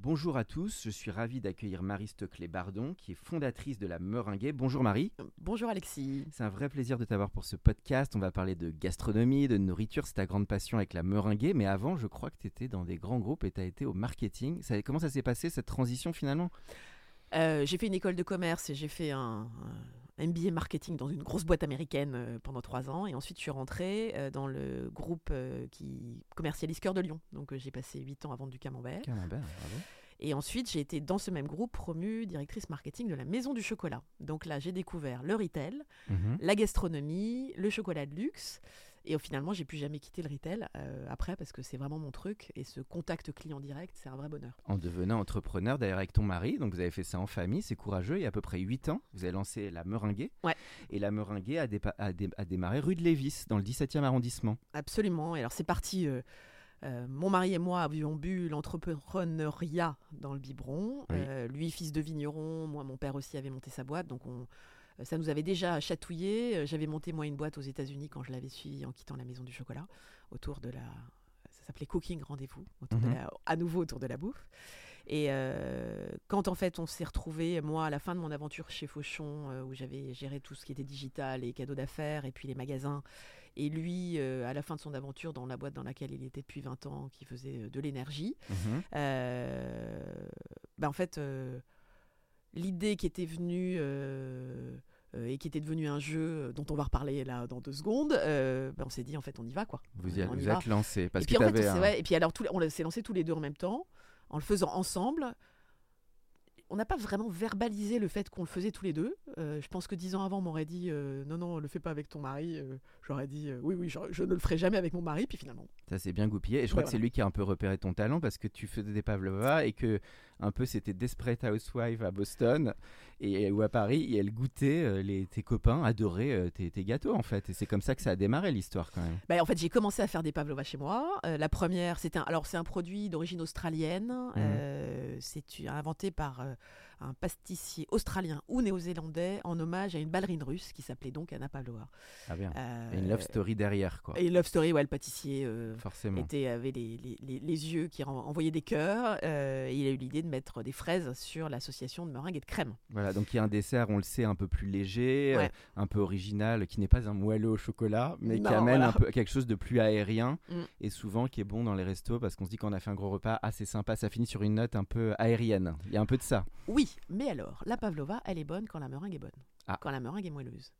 Bonjour à tous, je suis ravi d'accueillir Marie Stoclet-Bardon, qui est fondatrice de la Meringuée. Bonjour Marie. Bonjour Alexis. C'est un vrai plaisir de t'avoir pour ce podcast. On va parler de gastronomie, de nourriture, c'est ta grande passion avec la Meringuée. Mais avant, je crois que tu étais dans des grands groupes et tu as été au marketing. Ça, comment ça s'est passé cette transition finalement? Euh, j'ai fait une école de commerce et j'ai fait un MBA marketing dans une grosse boîte américaine euh, pendant trois ans. Et ensuite, je suis rentrée euh, dans le groupe euh, qui commercialise Cœur de Lion. Donc, j'ai passé huit ans à vendre du camembert. Camembert, bravo. Et ensuite, j'ai été dans ce même groupe promue directrice marketing de la Maison du Chocolat. Donc là, j'ai découvert le retail, Mhm. la gastronomie, le chocolat de luxe. Et au finalement, j'ai plus jamais quitté le retail euh, après parce que c'est vraiment mon truc. Et ce contact client direct, c'est un vrai bonheur. En devenant entrepreneur, d'ailleurs avec ton mari, donc vous avez fait ça en famille, c'est courageux. Il y a à peu près 8 ans, vous avez lancé la Meringuée. Ouais. Et la Meringuée a, dépa- a dé- a démarré rue de Lévis, dans le 17e arrondissement. Absolument. Et alors, c'est parti. euh, euh, mon mari et moi avions bu l'entrepreneuriat dans le biberon. Oui. Euh, lui, fils de vigneron, moi, mon père aussi avait monté sa boîte. Donc, on, ça nous avait déjà chatouillé. Euh, J'avais monté, moi, une boîte aux États-Unis quand je l'avais suivi en quittant la maison du chocolat, autour de la. Ça s'appelait Cooking Rendez-vous, Mhm. à nouveau autour de la bouffe. Et euh, quand en fait on s'est retrouvés, moi à la fin de mon aventure chez Fauchon, euh, où j'avais géré tout ce qui était digital et cadeaux d'affaires, et puis les magasins, et lui euh, à la fin de son aventure dans la boîte dans laquelle il était depuis 20 ans, qui faisait de l'énergie, Mhm. ben, en fait l'idée qui était venue et qui était devenue un jeu euh, dont on va reparler là dans deux secondes, euh, ben, on s'est dit en fait on y va quoi. Vous y, On vous êtes lancé. Parce et puis, que en fait, un- vrai, et puis alors on s'est lancé tous les deux en même temps, en le faisant ensemble. On n'a pas vraiment verbalisé le fait qu'on le faisait tous les deux. Euh, je pense que dix ans avant, on m'aurait dit euh, non, non, le fais pas avec ton mari. Euh, J'aurais dit euh, oui, oui, je, je ne le ferai jamais avec mon mari. Puis finalement, Ça s'est bien goupillé. Et je crois Ouais, que c'est lui qui a un peu repéré ton talent parce que tu faisais des pavlova et que un peu c'était Desperate Housewife à Boston et ou à Paris et elle goûtait euh, les tes copains adoraient euh, tes, tes gâteaux en fait et c'est comme ça que ça a démarré l'histoire quand même. Bah, en fait, j'ai commencé à faire des pavlovas chez moi. Euh, la première, c'était alors c'est un produit d'origine australienne. Euh, c'est inventé par euh, un pâtissier australien ou néo-zélandais en hommage à une ballerine russe qui s'appelait donc Anna Pavlova. Ah bien. Euh, une love story derrière quoi. Et une love story, ouais, le pâtissier euh, Forcément. était, avait les, les- les- les yeux qui envoyaient des cœurs. euh, et il a eu l'idée de mettre des fraises sur l'association de meringues et de crème. Voilà donc il y a un dessert on le sait un peu plus léger, Ouais. un peu original qui n'est pas un moelleux au chocolat mais qui amène voilà. un peu quelque chose de plus aérien Mm. et souvent qui est bon dans les restos parce qu'on se dit qu'on a fait un gros repas assez sympa ça finit sur une note un peu aérienne. Il y a un peu de ça. Oui, mais alors, la pavlova, elle est bonne quand la meringue est bonne. Ah. Quand la meringue est moelleuse.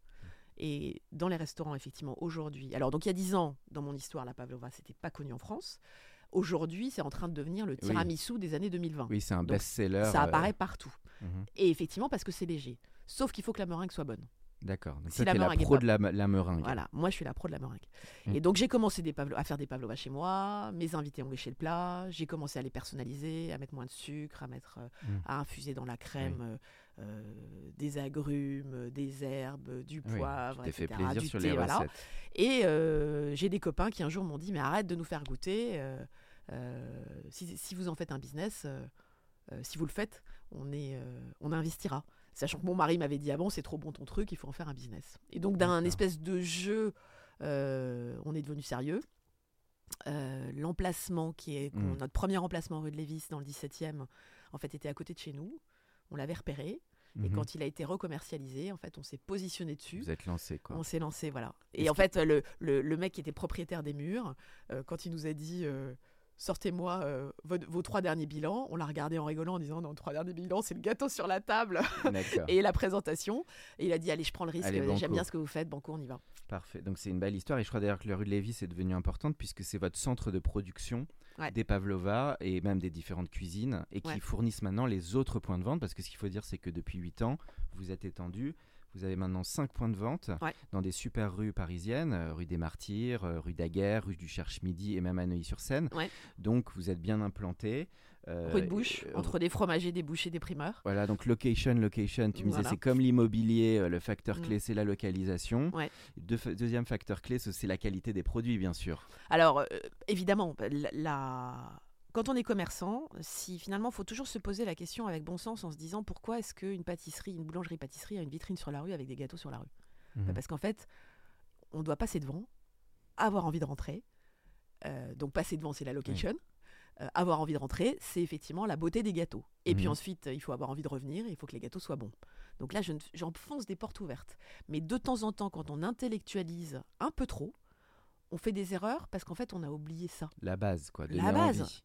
Et dans les restaurants, effectivement, aujourd'hui. Alors, donc, il y a 10 ans, dans mon histoire, la pavlova, c'était pas connu en France. Aujourd'hui, c'est en train de devenir le tiramisu des années 2020. Oui c'est un best-seller. Ça euh, apparaît partout. mhm. Et effectivement, parce que c'est léger. Sauf qu'il faut que la meringue soit bonne. D'accord. Donc Si toi, la pro pas- de la, la meringue. Voilà, moi je suis la pro de la meringue. Mm. Et donc j'ai commencé des pavlo- à faire des pavlovas chez moi, mes invités ont léché le plat, j'ai commencé à les personnaliser, à mettre moins de sucre, à mettre, euh, Mm. à infuser dans la crème euh, euh, des agrumes, des herbes, du Oui, poivre, tu t'es fait etc., plaisir du sur thé, les voilà. recettes. Et euh, j'ai des copains qui un jour m'ont dit mais arrête de nous faire goûter, si, si vous en faites un business, si vous le faites, on, est, on investira. Sachant que mon mari m'avait dit avant, c'est trop bon ton truc, il faut en faire un business. Et donc d'un espèce de jeu, euh, on est devenu sérieux. Euh, L'emplacement qui est Mm. notre premier emplacement rue de Lévis dans le 17e, en fait, était à côté de chez nous. On l'avait repéré. Et Mhm. quand il a été recommercialisé, en fait, on s'est positionné dessus. Vous êtes lancé quoi. On s'est lancé, voilà. Et en fait, le, le, le mec qui était propriétaire des murs, euh, quand il nous a dit sortez-moi euh, vos, vos trois derniers bilans. On l'a regardé en rigolant en disant non, trois derniers bilans, c'est le gâteau sur la table et la présentation. Et il a dit allez, je prends le risque, j'aime bien ce que vous faites, banco, on y va. Parfait. Donc c'est une belle histoire et je crois d'ailleurs que la rue de Lévis est devenue importante puisque c'est votre centre de production Ouais. des pavlova et même des différentes cuisines et qui Ouais. fournissent maintenant les autres points de vente parce que ce qu'il faut dire c'est que depuis 8 ans vous êtes étendu. Vous avez maintenant 5 points de vente Ouais. dans des super rues parisiennes, euh, rue des Martyrs, euh, rue Daguerre, rue du Cherche-Midi et même à Neuilly-sur-Seine. Ouais. Donc vous êtes bien implanté. Euh, Rue de Bouche, entre des fromagers, des bouchers, des primeurs. Voilà, donc location, location, tu me disais Voilà. c'est comme l'immobilier, le facteur Mm. clé c'est la localisation. Ouais. Deux- deuxième facteur clé c'est la qualité des produits bien sûr. Alors, euh, évidemment, la- quand on est commerçant, si finalement, il faut toujours se poser la question avec bon sens en se disant pourquoi est-ce qu'une pâtisserie, une boulangerie-pâtisserie a une vitrine sur la rue avec des gâteaux sur la rue? Bah, Mhm. Parce qu'en fait, on doit passer devant, avoir envie de rentrer. Euh, donc, passer devant, c'est la location. Euh, avoir envie de rentrer, c'est effectivement la beauté des gâteaux. Et puis Mhm. ensuite, il faut avoir envie de revenir et il faut que les gâteaux soient bons. Donc là, je j'enfonce des portes ouvertes. Mais de temps en temps, quand on intellectualise un peu trop, on fait des erreurs parce qu'en fait, on a oublié ça. La base quoi. La base.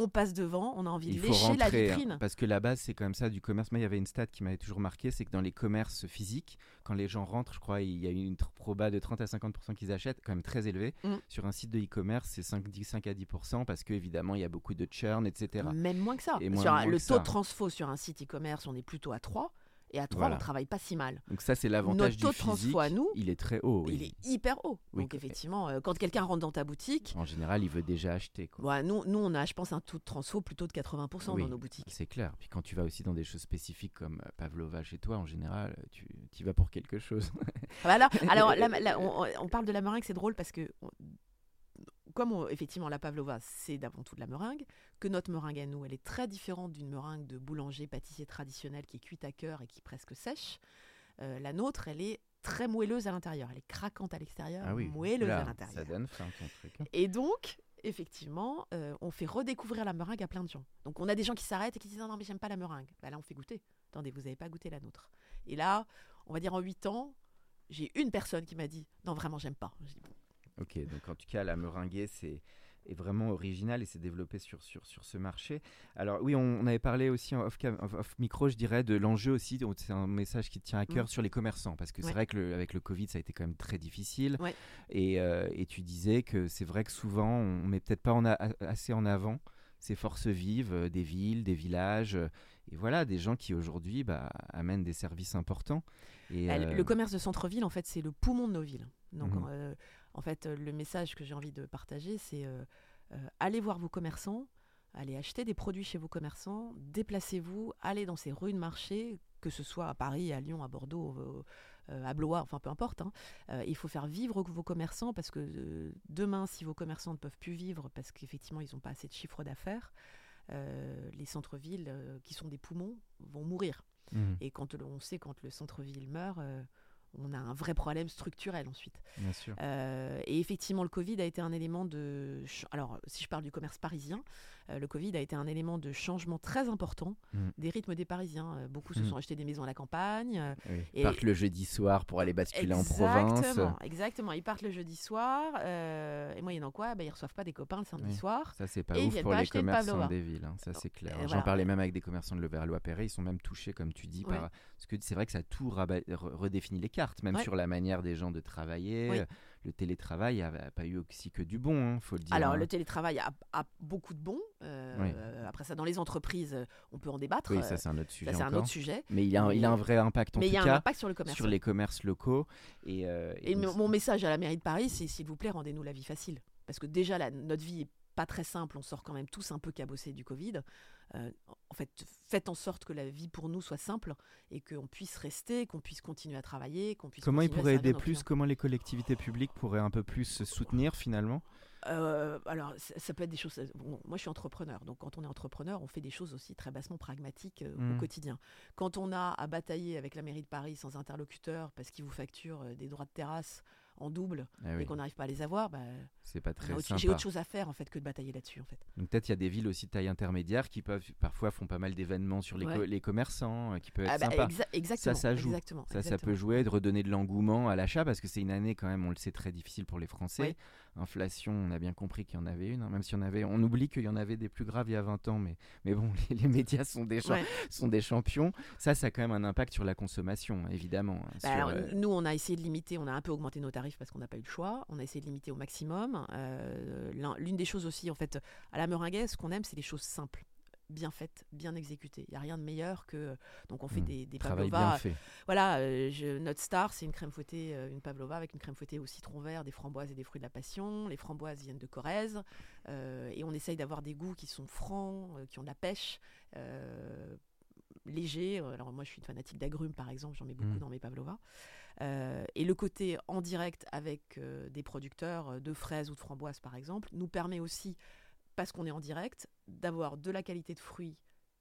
On passe devant, on a envie Il de lécher la hein, vitrine. parce que la base c'est quand même ça du commerce. Moi il y avait une stat qui m'avait toujours marqué, c'est que dans les commerces physiques, quand les gens rentrent, je crois il y a une proba de 30 à 50% qu'ils achètent, quand même très élevé. Mm. Sur un site de e-commerce c'est 5, 10, 5 à 10% parce que évidemment il y a beaucoup de churn etc. Même moins que ça. Et moins- Sur un- moins le que taux ça. de transfo sur un site e-commerce, on est plutôt à 3. Et à 3, Voilà. on travaille pas si mal. Donc ça c'est l'avantage Notre du taux de physique. transfo à nous, il est très haut. oui. il est hyper haut. Oui, Donc effectivement, euh, quand quelqu'un rentre dans ta boutique, En général il veut déjà acheter. Quoi. Voilà, nous, nous, on a, je pense, un taux de transfo plutôt de 80% Oui. dans nos boutiques. C'est clair. Puis quand tu vas aussi dans des choses spécifiques comme euh, Pavlova chez toi, en général, tu y vas pour quelque chose. Ah bah alors, alors la- la- on, on parle de la meringue, c'est drôle parce que, on- comme on- effectivement la pavlova, c'est d'avant tout de la meringue, que notre meringue à nous, elle est très différente d'une meringue de boulanger, pâtissier traditionnel qui est cuite à cœur et qui est presque sèche. Euh, la nôtre, elle est très moelleuse à l'intérieur. Elle est craquante à l'extérieur, moelleuse Là, à ça l'intérieur. donne faim ton truc. hein. Et donc, effectivement, euh, on fait redécouvrir la meringue à plein de gens. Donc, on a des gens qui s'arrêtent et qui disent non, non, mais j'aime pas la meringue. Bah, là, on fait goûter. Attendez, vous n'avez pas goûté la nôtre. Et là, on va dire en 8 ans, j'ai une personne qui m'a dit non, vraiment, j'aime pas. Je dis, bon, Ok, donc en tout cas, la meringuée, c'est est vraiment original et c'est développé sur, sur, sur ce marché. Alors oui, on, on avait parlé aussi en off, cam- off- off micro, je dirais, de l'enjeu aussi. C'est un message qui tient à cœur Mm. sur les commerçants parce que c'est vrai que le- avec le Covid, ça a été quand même très difficile. Ouais. Et, euh, et tu disais que c'est vrai que souvent, on met peut-être pas en a- assez en avant ces forces vives euh, des villes, des villages. euh, et voilà, des gens qui aujourd'hui bah, amènent des services importants. Et, Bah, Le commerce de centre-ville, en fait, c'est le poumon de nos villes. Donc, Mhm. En fait, euh, le message que j'ai envie de partager, c'est euh, euh, allez voir vos commerçants, allez acheter des produits chez vos commerçants, déplacez-vous, allez dans ces rues de marché, que ce soit à Paris, à Lyon, à Bordeaux, euh, à Blois, enfin peu importe. hein. Euh, il faut faire vivre vos commerçants parce que euh, demain, si vos commerçants ne peuvent plus vivre parce qu'effectivement, ils n'ont pas assez de chiffre d'affaires, les centres-villes qui sont des poumons vont mourir. mhm, Et quand on sait quand le centre-ville meurt, on a un vrai problème structurel ensuite. bien sûr. Euh, et effectivement, le Covid a été un élément de... Alors, si je parle du commerce parisien, le Covid a été un élément de changement très important Mm. des rythmes des Parisiens. Euh, beaucoup se Mm. sont achetés des maisons à la campagne. euh, Oui. et- Partent le jeudi soir pour aller basculer en province. Exactement, exactement. Ils partent le jeudi soir. euh, et moyennant quoi, bah, ils reçoivent pas des copains le samedi Oui. soir. Ça, c'est pas Et ouf pour pas les commerçants pavlova. des villes, hein, ça c'est clair. J'en voilà. parlais même avec des commerçants de Levallois-Perret, ils sont même touchés, comme tu dis, Ouais. par... parce que c'est vrai que ça a tout redéfini les cartes, même Ouais. sur la manière des gens de travailler. Le télétravail n'a pas eu aussi que du bon, hein, faut le dire. Alors, hein. le télétravail a, a beaucoup de bons. euh, Oui. euh, après ça, dans les entreprises, euh, on peut en débattre. Oui, euh, ça c'est un autre sujet ça, c'est un encore. autre sujet. Mais il a, un, il a un vrai impact en Mais il y a un cas impact sur le commerce. sur les commerces locaux. Et, euh, et Et donc, mon- mon message à la mairie de Paris, c'est s'il vous plaît, rendez-nous la vie facile. Parce que déjà, la- notre vie est pas très simple. On sort quand même tous un peu cabossés du Covid. Euh, en fait, faites en sorte que la vie pour nous soit simple et qu'on puisse rester, qu'on puisse continuer à travailler, qu'on puisse. Comment ils pourraient aider plus? clients. Comment les collectivités publiques pourraient un peu plus se soutenir finalement? Euh, alors, ça, ça peut être des choses. bon, moi, je suis entrepreneur, donc quand on est entrepreneur, on fait des choses aussi très bassement pragmatiques euh, au quotidien. Quand on a à batailler avec la mairie de Paris sans interlocuteur parce qu'ils vous facturent des droits de terrasse en double Ah oui. et qu'on n'arrive pas à les avoir, bah, C'est pas très j'ai autre chose à faire en fait que de batailler là-dessus en fait. Donc peut-être il y a des villes aussi de taille intermédiaire qui peuvent parfois font pas mal d'événements sur les, Ouais. co- les commerçants, euh, qui peuvent être Ah bah, sympas. exa- exactement. ça joue. Exactement, Ça, ça peut jouer, de redonner de l'engouement à l'achat parce que c'est une année quand même, on le sait, très difficile pour les Français. Oui. Inflation, on a bien compris qu'il y en avait une, hein, même si on avait, on oublie qu'il y en avait des plus graves il y a 20 ans, mais, mais bon, les, les médias sont des, Ouais. sont des champions. Ça, ça a quand même un impact sur la consommation, évidemment. hein, Bah, sur, alors, euh, Nous, on a essayé de limiter, on a un peu augmenté nos tarifs parce qu'on n'a pas eu le choix. On a essayé de limiter au maximum. Euh, l'un- L'une des choses aussi, en fait, à la meringuée, ce qu'on aime, c'est les choses simples, bien faites, bien exécutées. Il n'y a rien de meilleur que. Donc, on fait Mm. des, des pavlovas. Voilà, euh, je- notre star, c'est une crème fouettée, euh, une pavlova avec une crème fouettée au citron vert, des framboises et des fruits de la passion. Les framboises viennent de Corrèze. euh, et on essaye d'avoir des goûts qui sont francs, qui ont de la pêche. légers. Alors moi je suis une fanatique d'agrumes par exemple, j'en mets beaucoup Mm. dans mes pavlovas. Et le côté en direct avec des producteurs de fraises ou de framboises par exemple nous permet aussi, parce qu'on est en direct, d'avoir de la qualité de fruits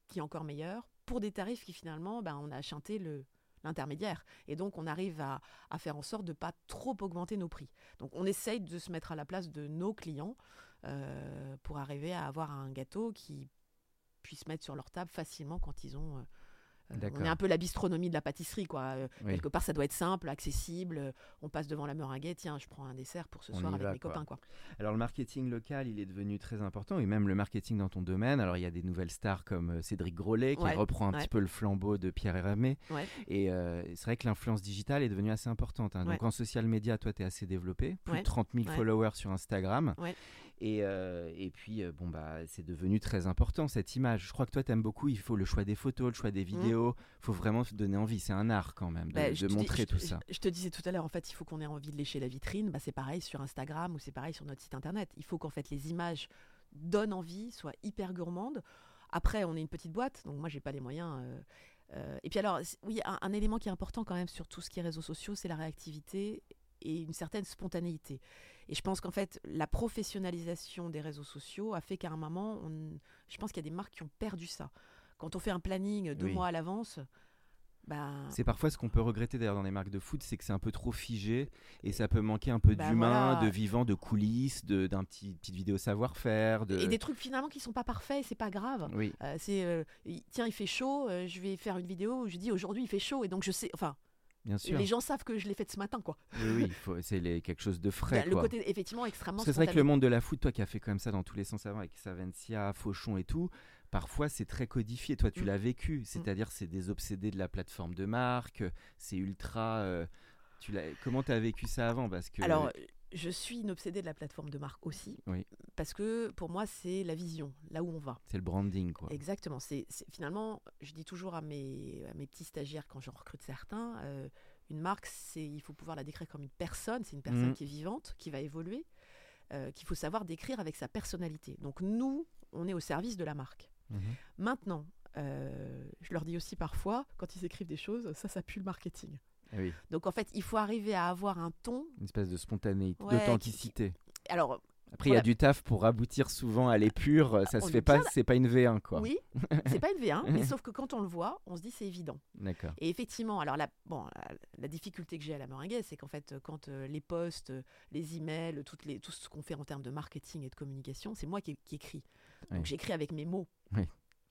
qui est encore meilleure pour des tarifs qui finalement, ben, on a chanté le l'intermédiaire. Et donc on arrive à, à faire en sorte de pas trop augmenter nos prix. Donc on essaye de se mettre à la place de nos clients euh, pour arriver à avoir un gâteau qui puisse mettre sur leur table facilement quand ils ont... euh, on D'accord. est un peu la bistronomie de la pâtisserie, quoi. Euh, Oui. Quelque part, ça doit être simple, accessible. euh, On passe devant la meringuée, tiens, je prends un dessert pour ce On soir avec va, mes quoi. copains, quoi. Alors le marketing local, il est devenu très important, et même le marketing dans ton domaine. Alors il y a des nouvelles stars comme euh, Cédric Grolet qui Ouais, reprend un ouais. petit peu le flambeau de Pierre Hermé. Ouais. Et euh, c'est vrai que l'influence digitale est devenue assez importante. hein. Donc en social media, toi, tu es assez développé, plus de 30 000 ouais. followers sur Instagram. Et, euh, et puis, euh, bon, bah, c'est devenu très important cette image. Je crois que toi, tu aimes beaucoup. Il faut le choix des photos, le choix des vidéos. Il faut vraiment te donner envie. C'est un art quand même de. Bah, de dis- montrer tout je- ça. Je te disais tout à l'heure, en fait, il faut qu'on ait envie de lécher la vitrine. Bah, c'est pareil sur Instagram ou c'est pareil sur notre site internet. Il faut qu'en fait les images donnent envie, soient hyper gourmandes. Après, on est une petite boîte, donc moi, j'ai pas les moyens. euh, euh, et puis alors, oui, un, un élément qui est important quand même sur tout ce qui est réseaux sociaux, c'est la réactivité et une certaine spontanéité. Et je pense qu'en fait, la professionnalisation des réseaux sociaux a fait qu'à un moment, on- je pense qu'il y a des marques qui ont perdu ça. Quand on fait un planning deux Oui. mois à l'avance, bah, C'est parfois ce qu'on peut regretter d'ailleurs dans les marques de foot, c'est que c'est un peu trop figé et ça peut manquer un peu Bah d'humain, voilà. de vivant, de coulisses, de- d'un petit petite vidéo savoir-faire. De... Et des trucs finalement qui sont pas parfaits, c'est pas grave. Oui, Euh, c'est euh, tiens, il fait chaud, euh, je vais faire une vidéo où je dis aujourd'hui il fait chaud et donc je sais, enfin, bien sûr. les gens savent que je l'ai faite ce matin quoi. Oui, oui, il faut- c'est quelque chose de frais. le quoi. côté effectivement extrêmement c'est vrai que le monde de la foot, toi qui as fait quand même ça dans tous les sens avant avec Savencia, Fauchon et tout, parfois c'est très codifié. Toi, tu Mm. l'as vécu, c'est-à-dire c'est des obsédés de la plateforme de marque, c'est ultra. euh, tu l'as- Comment tu as vécu ça avant? Parce que Alors, je suis une obsédée de la plateforme de marque aussi, Oui. parce que pour moi c'est la vision, là où on va. c'est le branding, quoi. Exactement. C'est finalement, je dis toujours à mes, à mes petits stagiaires quand j'en recrute certains, euh, une marque, c'est il faut pouvoir la décrire comme une personne. C'est une personne Mhm. qui est vivante, qui va évoluer, euh, qu'il faut savoir décrire avec sa personnalité. Donc nous, on est au service de la marque. Mhm. Maintenant, euh, je leur dis aussi parfois, quand ils écrivent des choses, ça, ça pue le marketing. Ah oui, Donc en fait, il faut arriver à avoir un ton. une espèce de spontanéité, Ouais, d'authenticité. Alors, Après, il y a du taf pour aboutir souvent à l'épure. Ça On se fait pas, c'est pas une V1, quoi. oui, c'est pas une V1, mais sauf que quand on le voit, on se dit c'est évident. D'accord. Et effectivement, alors la, bon, la, la difficulté que j'ai à la meringuée, c'est qu'en fait, quand euh, les posts, euh, les emails, toutes les, tout ce qu'on fait en termes de marketing et de communication, c'est moi qui, qui écris. Donc j'écris avec mes mots.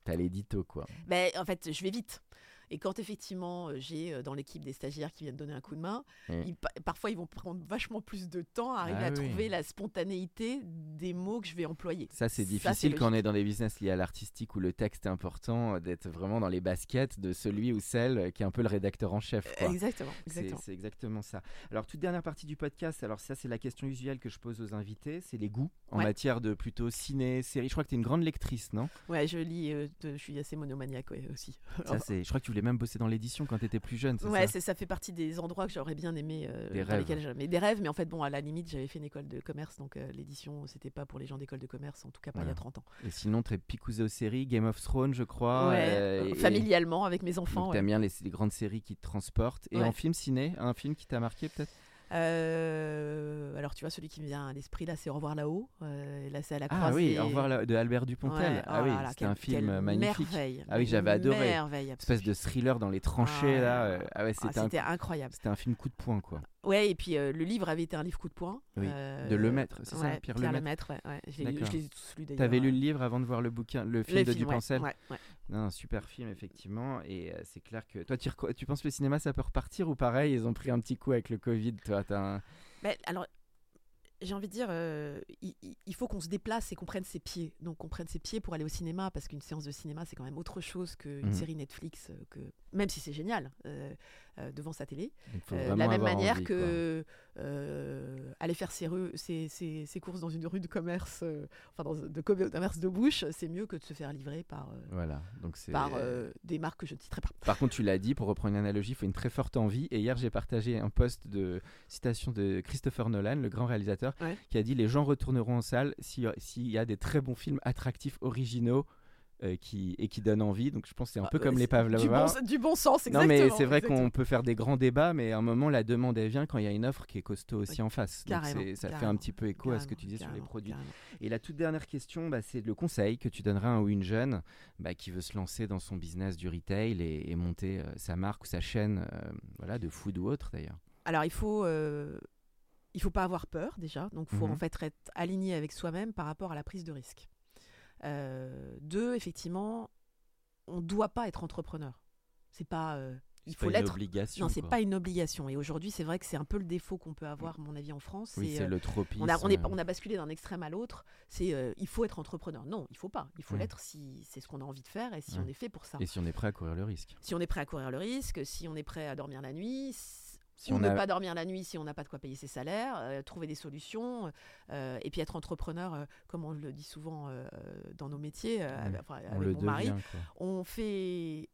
T'as l'édito, quoi. Ben, en fait, je vais vite. Et quand effectivement euh, j'ai euh, dans l'équipe des stagiaires qui viennent donner un coup de main, Mm. ils parfois ils vont prendre vachement plus de temps à arriver Ah à oui. trouver la spontanéité des mots que je vais employer. Ça, c'est difficile quand on est dans des business liés à l'artistique où le texte est important, euh, d'être vraiment dans les baskets de celui ou celle qui est un peu le rédacteur en chef. quoi. Exactement, C'est exactement. c'est exactement ça. Alors, toute dernière partie du podcast, alors ça, c'est la question usuelle que je pose aux invités, c'est les goûts en Ouais. matière de plutôt ciné, série. Je crois que tu es une grande lectrice, non? Ouais, je lis, euh, je suis assez monomaniaque ouais, aussi. ça. Je crois que tu voulais même bosser dans l'édition quand tu étais plus jeune, Ouais, ça ça fait partie des endroits que j'aurais bien aimé, euh, Des dans rêves. lesquels j'aimais- des rêves, mais en fait, bon, à la limite, j'avais fait une école de commerce, donc euh, l'édition, c'était pas pour les gens d'école de commerce, en tout cas pas il y a 30 ans. Et sinon, tu es picousé aux séries, Game of Thrones, je crois. ouais, euh, et- familialement, avec mes enfants. Ouais. t'aimes bien les, les grandes séries qui te transportent. Et en film ciné, un film qui t'a marqué peut-être? Euh, alors tu vois, celui qui me vient à l'esprit là, c'est Au revoir là-haut. Euh, là, c'est à la Ah croisée. oui, Au revoir là- de Albert Dupontel. Ouais, ah oui, là là, c'était quelle- un film magnifique. Merveille. Ah oui, j'avais adoré. Merveille, Espèce de thriller dans les tranchées Ah, là. euh, ouais. Ah ouais, Ah, c'était un, C'était incroyable. c'était un film coup de poing quoi. Ouais, et puis euh, le livre avait été un livre coup de poing. Oui, euh, de Lemaître, c'est ça, Pierre Pierre Lemaître Lemaître, ouais, ouais. Je, les, ai tous lus d'ailleurs. T'avais lu le livre avant de voir le bouquin, le film le de film, ouais, ouais. Un super film effectivement, et euh, c'est clair que toi, tu, penses que le cinéma ça peut repartir ou pareil, ils ont pris un petit coup avec le Covid, toi, alors, j'ai envie de dire, euh, il, faut qu'on se déplace et qu'on prenne ses pieds. Donc, qu'on prenne ses pieds pour aller au cinéma, parce qu'une séance de cinéma, c'est quand même autre chose qu'une Mhm. série Netflix, euh, que, même si c'est génial, euh, euh, devant sa télé. de la même manière envie, que aller faire ses, rues- ses- ses- ses courses dans une rue de commerce, enfin dans de commerce de bouche, c'est mieux que de se faire livrer par. Voilà, donc par des marques que je ne citerai pas. Par contre, tu l'as dit, pour reprendre une analogie, il faut une très forte envie. Et hier, j'ai partagé un post de citation de Christopher Nolan, le grand réalisateur, Ouais. qui a dit Les gens retourneront en salle si- s'il y a des très bons films attractifs, originaux euh, qui, et qui donnent envie. Donc, je pense que c'est un peu Ah, comme euh, les du Pavlova. bon, du bon sens, Non, exactement. mais c'est vrai qu'on peut faire des grands débats, mais à un moment, la demande, elle vient quand il y a une offre qui est costaud aussi en face. Donc, ça fait un petit peu écho à ce que tu disais sur les produits. Et la toute dernière question, bah, c'est le conseil que tu donneras à un ou une jeune bah, qui veut se lancer dans son business du retail et, et monter euh, sa marque ou sa chaîne euh, voilà, de food ou autre d'ailleurs. Alors, il faut, euh, il faut pas avoir peur déjà. Donc, il faut Mhm. en fait être aligné avec soi-même par rapport à la prise de risque. Euh, deux, effectivement, on ne doit pas être entrepreneur. C'est pas. euh, il faut l'être. obligation. Non, c'est pas une obligation. Et aujourd'hui, c'est vrai que c'est un peu le défaut qu'on peut avoir, à mon avis, en France. Oui, c'est, euh, le tropisme. on a, on, est, on a basculé d'un extrême à l'autre. C'est euh, il faut être entrepreneur. Non, il faut pas. Il faut Ouais. l'être si c'est ce qu'on a envie de faire et si Ouais. on est fait pour ça. Et si on est prêt à courir le risque. Si on est prêt à courir le risque, si on est prêt à dormir la nuit, Si on ne a- pas dormir la nuit si on n'a pas de quoi payer ses salaires, euh, trouver des solutions, euh, et puis être entrepreneur, euh, comme on le dit souvent dans nos métiers, Ouais, avec, enfin, mon mari, quoi. on fait,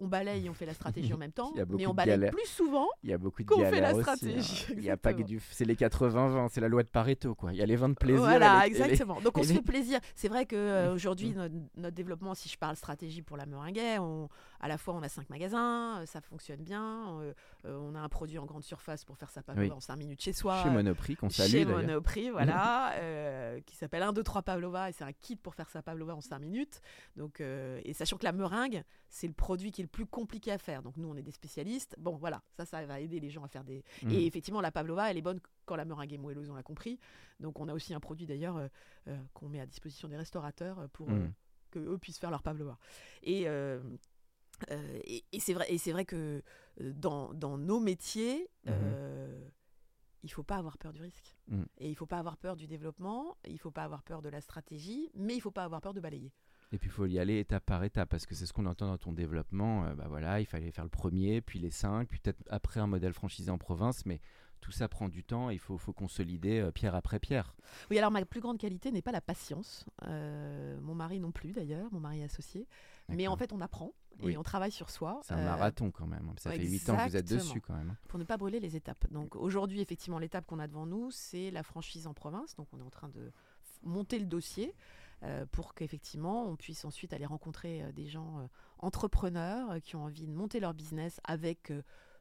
on balaye, on fait la stratégie en même temps, mais on balaye galères. plus souvent. Il y a beaucoup de qu'on fait la aussi, stratégie, hein. Il y a pas que du. C'est les 80-20, c'est la loi de Pareto quoi. Il y a les 20 de plaisir. Voilà, les- les- exactement. Donc on se les- fait plaisir. C'est vrai que euh, aujourd'hui notre, notre développement, si je parle stratégie pour la meringuet, on, à la fois on a cinq magasins, euh, ça fonctionne bien. euh, on a un produit en grande surface pour faire sa pavlova Oui. en 5 minutes chez soi. Chez Monoprix, qu'on salue chez. Monoprix, voilà, euh, qui s'appelle 1, 2, 3 Pavlova, et c'est un kit pour faire sa Pavlova en 5 minutes. Donc, euh, et sachant que la meringue, c'est le produit qui est le plus compliqué à faire. Donc nous, on est des spécialistes. Bon, voilà, ça, ça va aider les gens à faire des... Mhm. Et effectivement, la Pavlova, elle est bonne quand la meringue est moelleuse, on l'a compris. Donc on a aussi un produit d'ailleurs euh, euh, qu'on met à disposition des restaurateurs euh, pour... Mhm. que eux puissent faire leur pavlova. Et, et, et c'est vrai, et c'est vrai que dans, dans nos métiers, euh, il faut pas avoir peur du risque. Mhm. Et il faut pas avoir peur du développement, il faut pas avoir peur de la stratégie, mais il faut pas avoir peur de balayer. Et puis il faut y aller étape par étape parce que c'est ce qu'on entend dans ton développement. euh, bah voilà, il fallait faire le premier, puis les cinq, puis peut-être après un modèle franchisé en province, mais tout ça prend du temps. Il faut, faut consolider euh, pierre après pierre. Oui, alors ma plus grande qualité n'est pas la patience. Euh, mon mari non plus d'ailleurs, mon mari est associé. Mais en fait, on apprend et on travaille sur soi. c'est un euh, marathon quand même. Ça fait 8 ans que vous êtes dessus quand même. hein. pour ne pas brûler les étapes. Donc aujourd'hui, effectivement, l'étape qu'on a devant nous, c'est la franchise en province. Donc on est en train de monter le dossier euh, pour qu'effectivement, on puisse ensuite aller rencontrer euh, des gens euh, entrepreneurs qui ont envie de monter leur business avec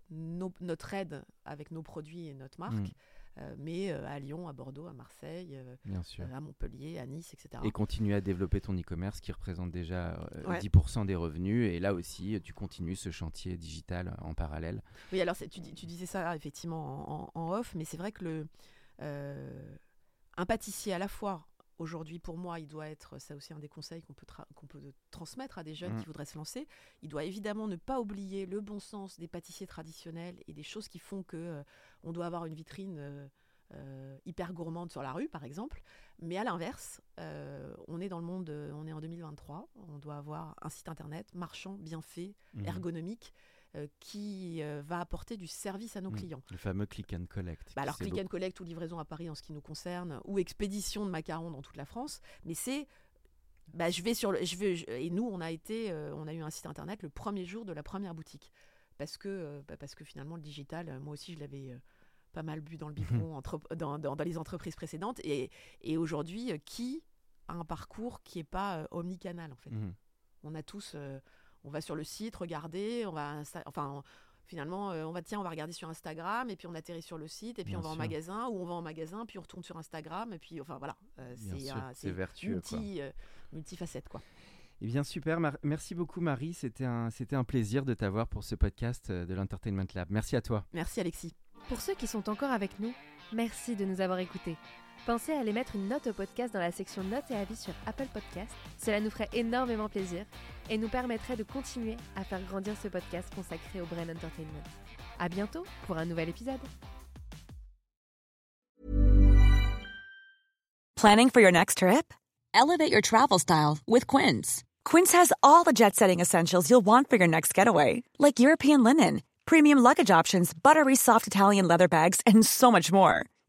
nos- notre aide, avec nos produits et notre marque. Mm. Euh, mais euh, à Lyon, à Bordeaux, à Marseille, euh, Bien sûr. à Montpellier, à Nice, etc. Et continuer à développer ton e-commerce qui représente déjà Ouais. 10% des revenus. Et là aussi, tu continues ce chantier digital en parallèle. Oui, alors tu, dis- tu disais ça effectivement en, en- en off, mais c'est vrai que le, un pâtissier à la fois, aujourd'hui pour moi, il doit être, c'est aussi un des conseils qu'on peut, qu'on peut transmettre à des jeunes Mm. qui voudraient se lancer, il doit évidemment ne pas oublier le bon sens des pâtissiers traditionnels et des choses qui font que euh, on doit avoir une vitrine euh, euh, hyper gourmande sur la rue, par exemple. Mais à l'inverse, on est dans le monde, on est en 2023, on doit avoir un site internet marchand, bien fait, Mhm. ergonomique, qui euh, va apporter du service à nos Mhm. clients. Le fameux click and collect. Bah alors click and collect ou livraison à Paris en ce qui nous concerne, ou expédition de macarons dans toute la France, mais c'est bah, je vais sur le, je vais, je- et nous on a été, euh, on a eu un site internet le premier jour de la première boutique, parce que euh, bah, parce que finalement le digital, euh, moi aussi je l'avais euh, pas mal bu dans le biberon entre- dans, dans- dans les entreprises précédentes, et, et aujourd'hui euh, qui a un parcours qui est pas euh, omnicanal en fait? Mhm. On a tous, euh, on va sur le site, regarder, on va, enfin, on- Finalement, euh, on va tiens, on va regarder sur Instagram et puis on atterrit sur le site et puis Bien on va en magasin ou on va en magasin puis on retourne sur Instagram et puis enfin voilà, euh, c'est euh, c'est vertueux, quoi. multi, euh, multifacette quoi. Eh bien super, Mar- merci beaucoup Marie, c'était un, c'était un plaisir de t'avoir pour ce podcast de l'Entertainment Lab. Merci à toi. Merci Alexis. Pour ceux qui sont encore avec nous, merci de nous avoir écoutés. Pensez à aller mettre une note au podcast dans la section notes et avis sur Apple Podcast. Cela nous ferait énormément plaisir et nous permettrait de continuer à faire grandir ce podcast consacré au Brain Entertainment. À bientôt pour un nouvel épisode. Planning for your next trip? Elevate your travel style with Quince. Quince has all the jet setting essentials you'll want for your next getaway, like European linen, premium luggage options, buttery soft Italian leather bags, and so much more.